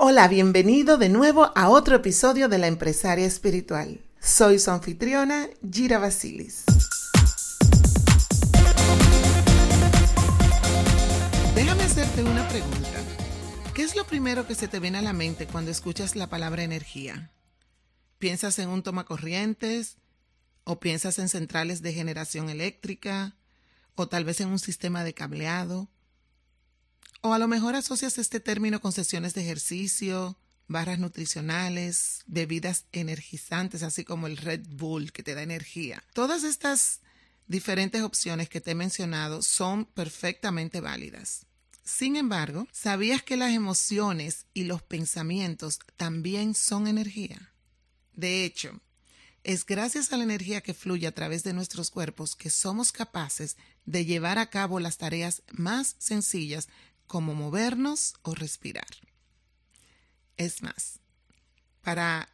Hola, bienvenido de nuevo a otro episodio de La Empresaria Espiritual. Soy su anfitriona, Gira Basilis. Déjame hacerte una pregunta. ¿Qué es lo primero que se te viene a la mente cuando escuchas la palabra energía? ¿Piensas en un tomacorrientes? ¿O piensas en centrales de generación eléctrica? ¿O tal vez en un sistema de cableado? O a lo mejor asocias este término con sesiones de ejercicio, barras nutricionales, bebidas energizantes, así como el Red Bull que te da energía. Todas estas diferentes opciones que te he mencionado son perfectamente válidas. Sin embargo, ¿sabías que las emociones y los pensamientos también son energía? De hecho, es gracias a la energía que fluye a través de nuestros cuerpos que somos capaces de llevar a cabo las tareas más sencillas como movernos o respirar. Es más, para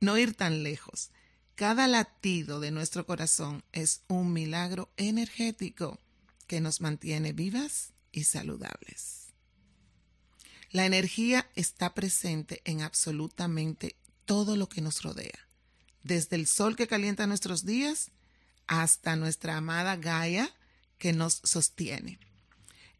no ir tan lejos, cada latido de nuestro corazón es un milagro energético que nos mantiene vivas y saludables. La energía está presente en absolutamente todo lo que nos rodea, desde el sol que calienta nuestros días hasta nuestra amada Gaia que nos sostiene.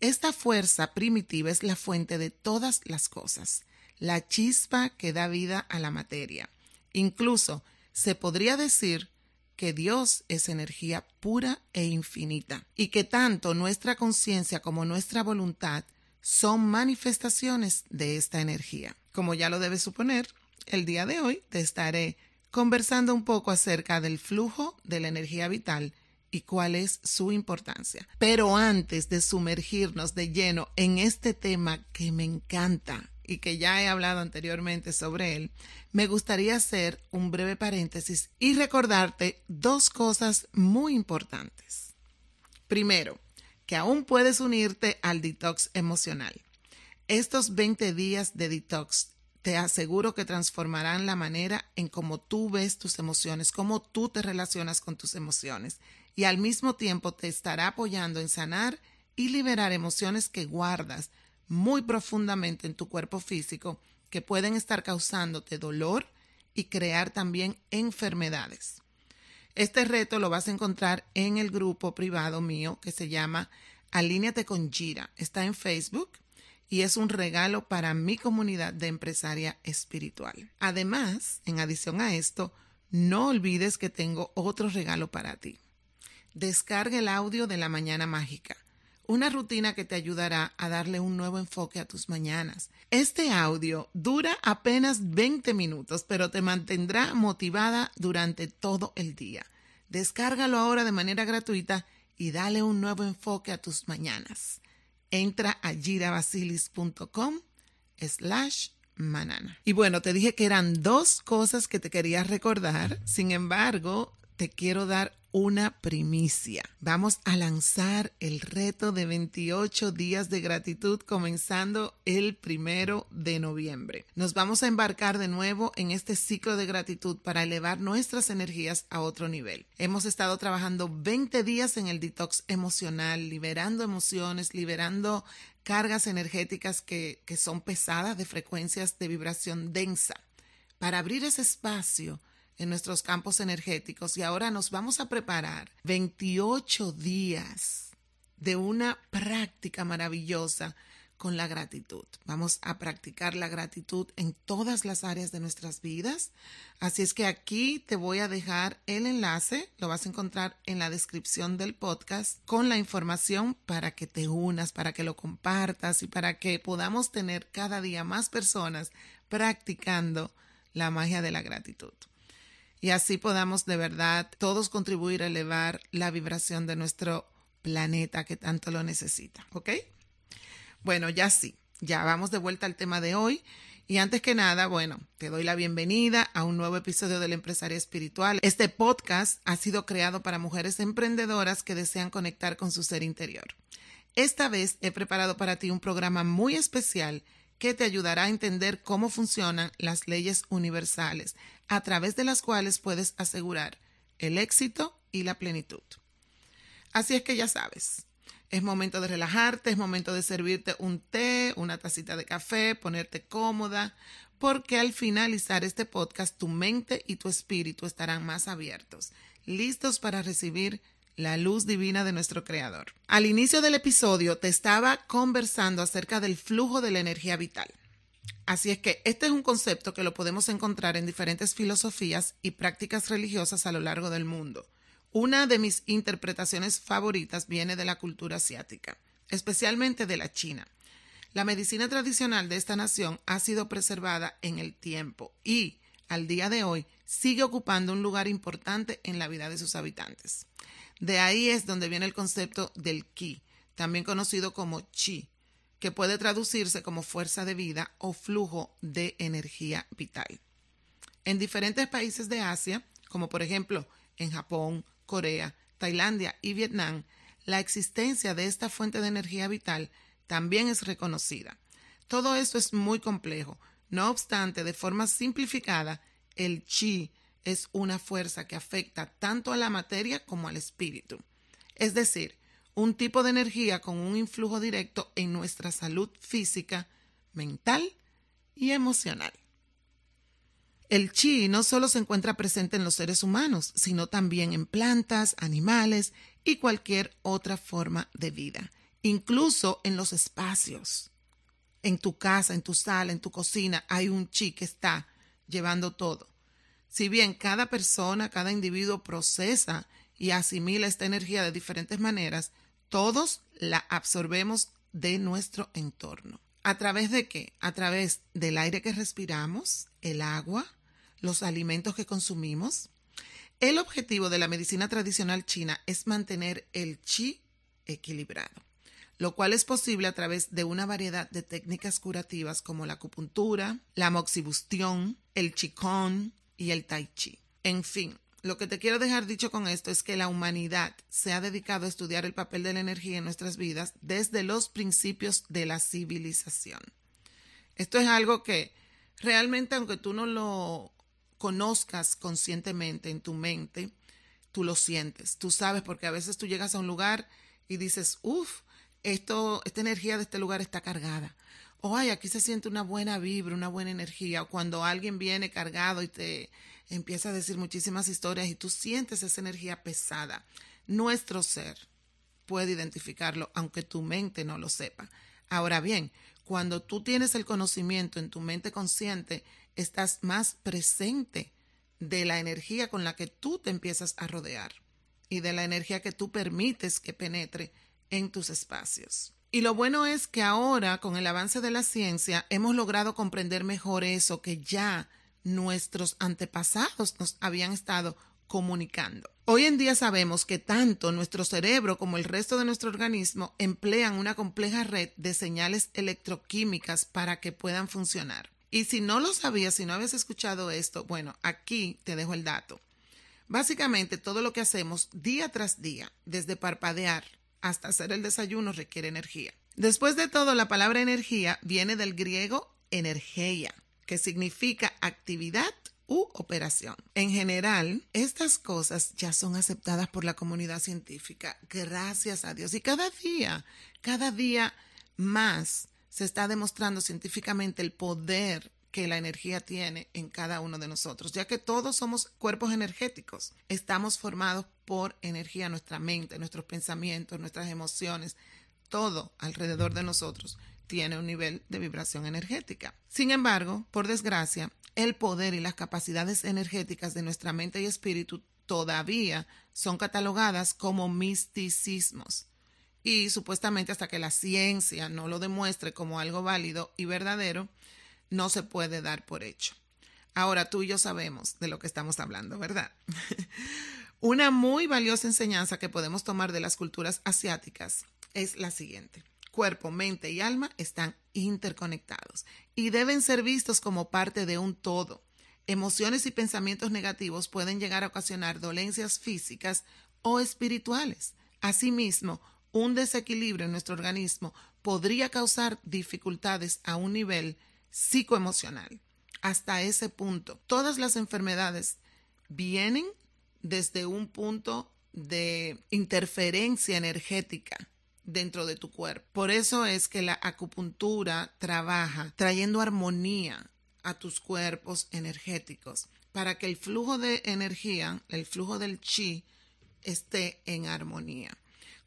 Esta fuerza primitiva es la fuente de todas las cosas, la chispa que da vida a la materia. Incluso se podría decir que Dios es energía pura e infinita y que tanto nuestra conciencia como nuestra voluntad son manifestaciones de esta energía. Como ya lo debes suponer, el día de hoy te estaré conversando un poco acerca del flujo de la energía vital y cuál es su importancia. Pero antes de sumergirnos de lleno en este tema que me encanta y que ya he hablado anteriormente sobre él, me gustaría hacer un breve paréntesis y recordarte dos cosas muy importantes. Primero, que aún puedes unirte al detox emocional. Estos 20 días de detox te aseguro que transformarán la manera en cómo tú ves tus emociones, cómo tú te relacionas con tus emociones y al mismo tiempo te estará apoyando en sanar y liberar emociones que guardas muy profundamente en tu cuerpo físico que pueden estar causándote dolor y crear también enfermedades. Este reto lo vas a encontrar en el grupo privado mío que se llama Alíneate con Gira. Está en Facebook y es un regalo para mi comunidad de empresaria espiritual. Además, en adición a esto, no olvides que tengo otro regalo para ti. Descarga el audio de la mañana mágica, una rutina que te ayudará a darle un nuevo enfoque a tus mañanas. Este audio dura apenas 20 minutos, pero te mantendrá motivada durante todo el día. Descárgalo ahora de manera gratuita y dale un nuevo enfoque a tus mañanas. Entra a girabasilis.com slash manana. Y bueno, te dije que eran dos cosas que te quería recordar. Sin embargo, te quiero dar una primicia. Vamos a lanzar el reto de 28 días de gratitud comenzando el primero de noviembre. Nos vamos a embarcar de nuevo en este ciclo de gratitud para elevar nuestras energías a otro nivel. Hemos estado trabajando 20 días en el detox emocional, liberando emociones, liberando cargas energéticas que, que son pesadas de frecuencias de vibración densa. Para abrir ese espacio, en nuestros campos energéticos y ahora nos vamos a preparar 28 días de una práctica maravillosa con la gratitud. Vamos a practicar la gratitud en todas las áreas de nuestras vidas. Así es que aquí te voy a dejar el enlace, lo vas a encontrar en la descripción del podcast con la información para que te unas, para que lo compartas y para que podamos tener cada día más personas practicando la magia de la gratitud y así podamos de verdad todos contribuir a elevar la vibración de nuestro planeta que tanto lo necesita. ¿Ok? Bueno, ya sí, ya vamos de vuelta al tema de hoy Y antes que nada, bueno, te doy la bienvenida a un nuevo episodio del Empresario Espiritual. Este podcast ha sido creado para mujeres emprendedoras que desean conectar con su ser interior. Esta vez he preparado para ti un programa muy especial que te ayudará a entender cómo funcionan las leyes universales, a través de las cuales puedes asegurar el éxito y la plenitud. Así es que ya sabes, es momento de relajarte, es momento de servirte un té, una tacita de café, ponerte cómoda, porque al finalizar este podcast tu mente y tu espíritu estarán más abiertos, listos para recibir la luz divina de nuestro Creador. Al inicio del episodio te estaba conversando acerca del flujo de la energía vital. Así es que este es un concepto que lo podemos encontrar en diferentes filosofías y prácticas religiosas a lo largo del mundo. Una de mis interpretaciones favoritas viene de la cultura asiática, especialmente de la China. La medicina tradicional de esta nación ha sido preservada en el tiempo y, al día de hoy, sigue ocupando un lugar importante en la vida de sus habitantes. De ahí es donde viene el concepto del ki, también conocido como chi, que puede traducirse como fuerza de vida o flujo de energía vital. En diferentes países de Asia, como por ejemplo en Japón, Corea, Tailandia y Vietnam, la existencia de esta fuente de energía vital también es reconocida. Todo esto es muy complejo. No obstante, de forma simplificada, el chi es una fuerza que afecta tanto a la materia como al espíritu. Es decir, un tipo de energía con un influjo directo en nuestra salud física, mental y emocional. El chi no solo se encuentra presente en los seres humanos, sino también en plantas, animales y cualquier otra forma de vida, incluso en los espacios. En tu casa, en tu sala, en tu cocina, hay un chi que está llevando todo. Si bien cada persona, cada individuo procesa y asimila esta energía de diferentes maneras, todos la absorbemos de nuestro entorno. ¿A través de qué? A través del aire que respiramos, el agua, los alimentos que consumimos. El objetivo de la medicina tradicional china es mantener el chi equilibrado, lo cual es posible a través de una variedad de técnicas curativas como la acupuntura, la moxibustión, el qigong y el tai chi. En fin, lo que te quiero dejar dicho con esto es que la humanidad se ha dedicado a estudiar el papel de la energía en nuestras vidas desde los principios de la civilización. Esto es algo que realmente, aunque tú no lo conozcas conscientemente en tu mente, tú lo sientes, tú sabes, porque a veces tú llegas a un lugar y dices, uff, esta energía de este lugar está cargada. O ay, aquí se siente una buena vibra, una buena energía. O cuando alguien viene cargado y te empieza a decir muchísimas historias y tú sientes esa energía pesada. Nuestro ser puede identificarlo, aunque tu mente no lo sepa. Ahora bien, cuando tú tienes el conocimiento en tu mente consciente, estás más presente de la energía con la que tú te empiezas a rodear y de la energía que tú permites que penetre en tus espacios. Y lo bueno es que ahora, con el avance de la ciencia, hemos logrado comprender mejor eso que ya nuestros antepasados nos habían estado comunicando. Hoy en día sabemos que tanto nuestro cerebro como el resto de nuestro organismo emplean una compleja red de señales electroquímicas para que puedan funcionar. Y si no lo sabías, si no habías escuchado esto, bueno, aquí te dejo el dato. Básicamente todo lo que hacemos día tras día, desde parpadear hasta hacer el desayuno, requiere energía. Después de todo, la palabra energía viene del griego energía, que significa actividad u operación. En general, estas cosas ya son aceptadas por la comunidad científica, gracias a Dios. Y cada día, cada día más se está demostrando científicamente el poder que la energía tiene en cada uno de nosotros, ya que todos somos cuerpos energéticos. Estamos formados por energía, nuestra mente, nuestros pensamientos, nuestras emociones, todo alrededor de nosotros tiene un nivel de vibración energética. Sin embargo, por desgracia, el poder y las capacidades energéticas de nuestra mente y espíritu todavía son catalogadas como misticismos. Y supuestamente hasta que la ciencia no lo demuestre como algo válido y verdadero, no se puede dar por hecho. Ahora tú y yo sabemos de lo que estamos hablando, ¿verdad? Una muy valiosa enseñanza que podemos tomar de las culturas asiáticas es la siguiente. cuerpo, mente y alma están interconectados y deben ser vistos como parte de un todo. Emociones y pensamientos negativos pueden llegar a ocasionar dolencias físicas o espirituales. Asimismo, un desequilibrio en nuestro organismo podría causar dificultades a un nivel psicoemocional. Hasta ese punto, todas las enfermedades vienen desde un punto de interferencia energética dentro de tu cuerpo. Por eso es que la acupuntura trabaja trayendo armonía a tus cuerpos energéticos para que el flujo de energía, el flujo del chi, esté en armonía.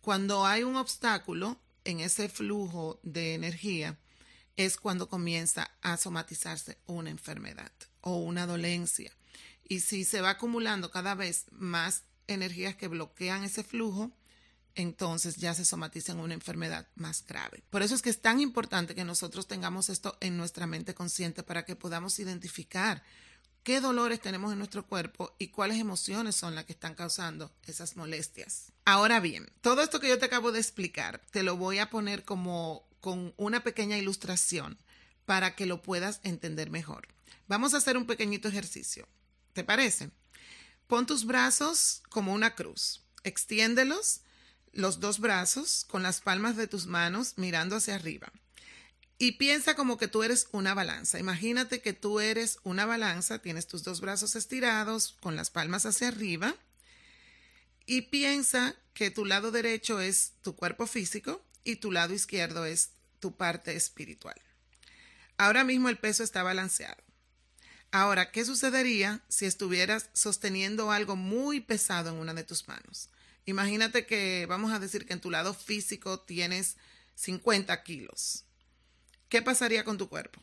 Cuando hay un obstáculo en ese flujo de energía, es cuando comienza a somatizarse una enfermedad o una dolencia. Y si se va acumulando cada vez más energías que bloquean ese flujo, entonces ya se somatiza en una enfermedad más grave. Por eso es que es tan importante que nosotros tengamos esto en nuestra mente consciente para que podamos identificar qué dolores tenemos en nuestro cuerpo y cuáles emociones son las que están causando esas molestias. Ahora bien, todo esto que yo te acabo de explicar, te lo voy a poner como con una pequeña ilustración para que lo puedas entender mejor. Vamos a hacer un pequeñito ejercicio. ¿Te parece? Pon tus brazos como una cruz. Extiéndelos los dos brazos con las palmas de tus manos mirando hacia arriba. Y piensa como que tú eres una balanza. Imagínate que tú eres una balanza, tienes tus dos brazos estirados con las palmas hacia arriba. Y piensa que tu lado derecho es tu cuerpo físico y tu lado izquierdo es tu parte espiritual. Ahora mismo el peso está balanceado. Ahora, ¿qué sucedería si estuvieras sosteniendo algo muy pesado en una de tus manos? Imagínate que vamos a decir que en tu lado físico tienes 50 kilos. ¿Qué pasaría con tu cuerpo?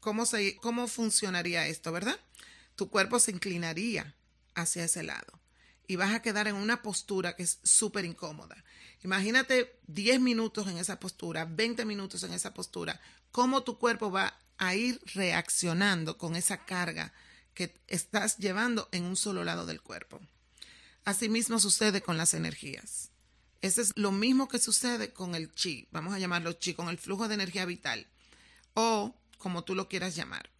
¿Cómo, se, ¿Cómo funcionaría esto, verdad? Tu cuerpo se inclinaría hacia ese lado y vas a quedar en una postura que es súper incómoda. Imagínate 10 minutos en esa postura, 20 minutos en esa postura, cómo tu cuerpo va a ir reaccionando con esa carga que estás llevando en un solo lado del cuerpo. Asimismo sucede con las energías. Eso es lo mismo que sucede con el chi, vamos a llamarlo chi, con el flujo de energía vital o como tú lo quieras llamar.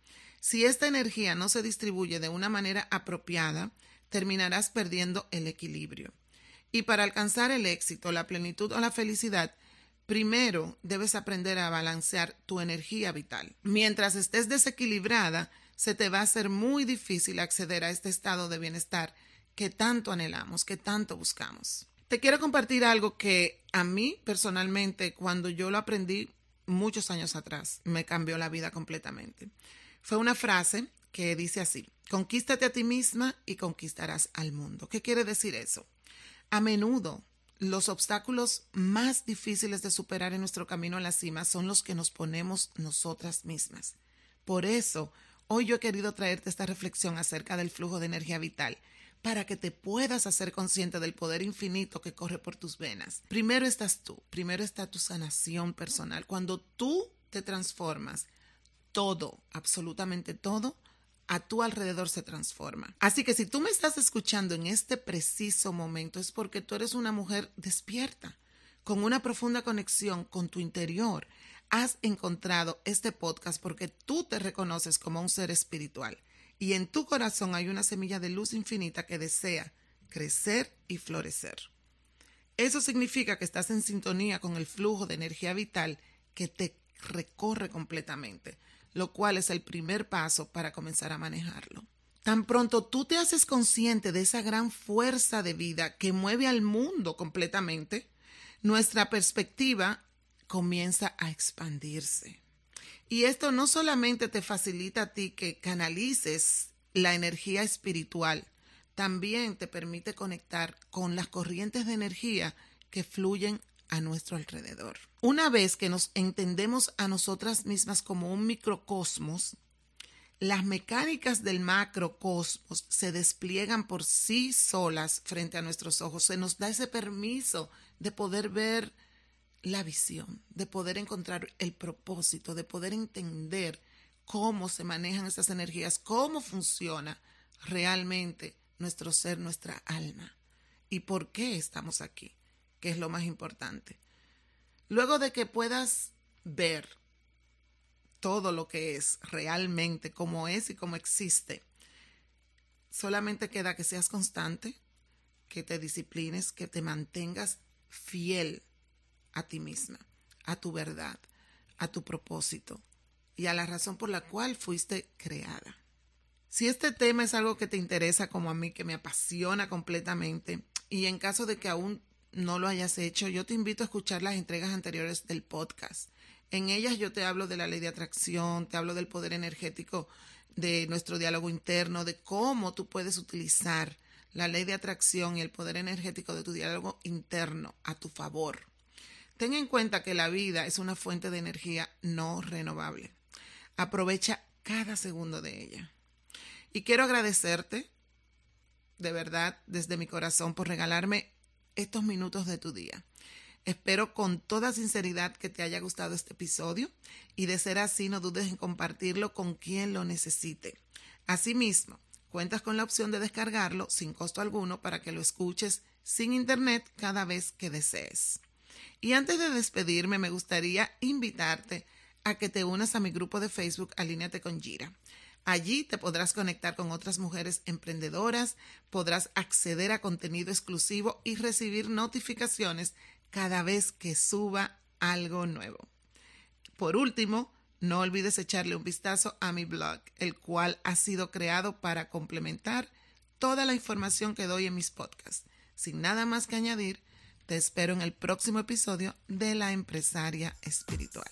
Si esta energía no se distribuye de una manera apropiada, terminarás perdiendo el equilibrio. Y para alcanzar el éxito, la plenitud o la felicidad, primero debes aprender a balancear tu energía vital. Mientras estés desequilibrada, se te va a hacer muy difícil acceder a este estado de bienestar que tanto anhelamos, que tanto buscamos. Te quiero compartir algo que a mí personalmente, cuando yo lo aprendí muchos años atrás, me cambió la vida completamente. Fue una frase que dice así, conquístate a ti misma y conquistarás al mundo. ¿Qué quiere decir eso? A menudo los obstáculos más difíciles de superar en nuestro camino a la cima son los que nos ponemos nosotras mismas. Por eso, hoy yo he querido traerte esta reflexión acerca del flujo de energía vital para que te puedas hacer consciente del poder infinito que corre por tus venas. Primero estás tú, primero está tu sanación personal. Cuando tú te transformas, todo, absolutamente todo, a tu alrededor se transforma. Así que si tú me estás escuchando en este preciso momento es porque tú eres una mujer despierta, con una profunda conexión con tu interior. Has encontrado este podcast porque tú te reconoces como un ser espiritual y en tu corazón hay una semilla de luz infinita que desea crecer y florecer. Eso significa que estás en sintonía con el flujo de energía vital que te recorre completamente, lo cual es el primer paso para comenzar a manejarlo. Tan pronto tú te haces consciente de esa gran fuerza de vida que mueve al mundo completamente, nuestra perspectiva comienza a expandirse. Y esto no solamente te facilita a ti que canalices la energía espiritual, también te permite conectar con las corrientes de energía que fluyen a nuestro alrededor. Una vez que nos entendemos a nosotras mismas como un microcosmos, las mecánicas del macrocosmos se despliegan por sí solas frente a nuestros ojos. Se nos da ese permiso de poder ver la visión, de poder encontrar el propósito, de poder entender cómo se manejan esas energías, cómo funciona realmente nuestro ser, nuestra alma y por qué estamos aquí, que es lo más importante. Luego de que puedas ver todo lo que es realmente, como es y cómo existe, solamente queda que seas constante, que te disciplines, que te mantengas fiel a ti misma, a tu verdad, a tu propósito y a la razón por la cual fuiste creada. Si este tema es algo que te interesa como a mí, que me apasiona completamente, y en caso de que aún no lo hayas hecho, yo te invito a escuchar las entregas anteriores del podcast. En ellas yo te hablo de la ley de atracción, te hablo del poder energético de nuestro diálogo interno, de cómo tú puedes utilizar la ley de atracción y el poder energético de tu diálogo interno a tu favor. Ten en cuenta que la vida es una fuente de energía no renovable. Aprovecha cada segundo de ella. Y quiero agradecerte, de verdad, desde mi corazón, por regalarme estos minutos de tu día. Espero con toda sinceridad que te haya gustado este episodio y de ser así no dudes en compartirlo con quien lo necesite. Asimismo, cuentas con la opción de descargarlo sin costo alguno para que lo escuches sin internet cada vez que desees. Y antes de despedirme, me gustaría invitarte a que te unas a mi grupo de Facebook Alíneate con Gira. Allí te podrás conectar con otras mujeres emprendedoras, podrás acceder a contenido exclusivo y recibir notificaciones cada vez que suba algo nuevo. Por último, no olvides echarle un vistazo a mi blog, el cual ha sido creado para complementar toda la información que doy en mis podcasts. Sin nada más que añadir, te espero en el próximo episodio de La Empresaria Espiritual.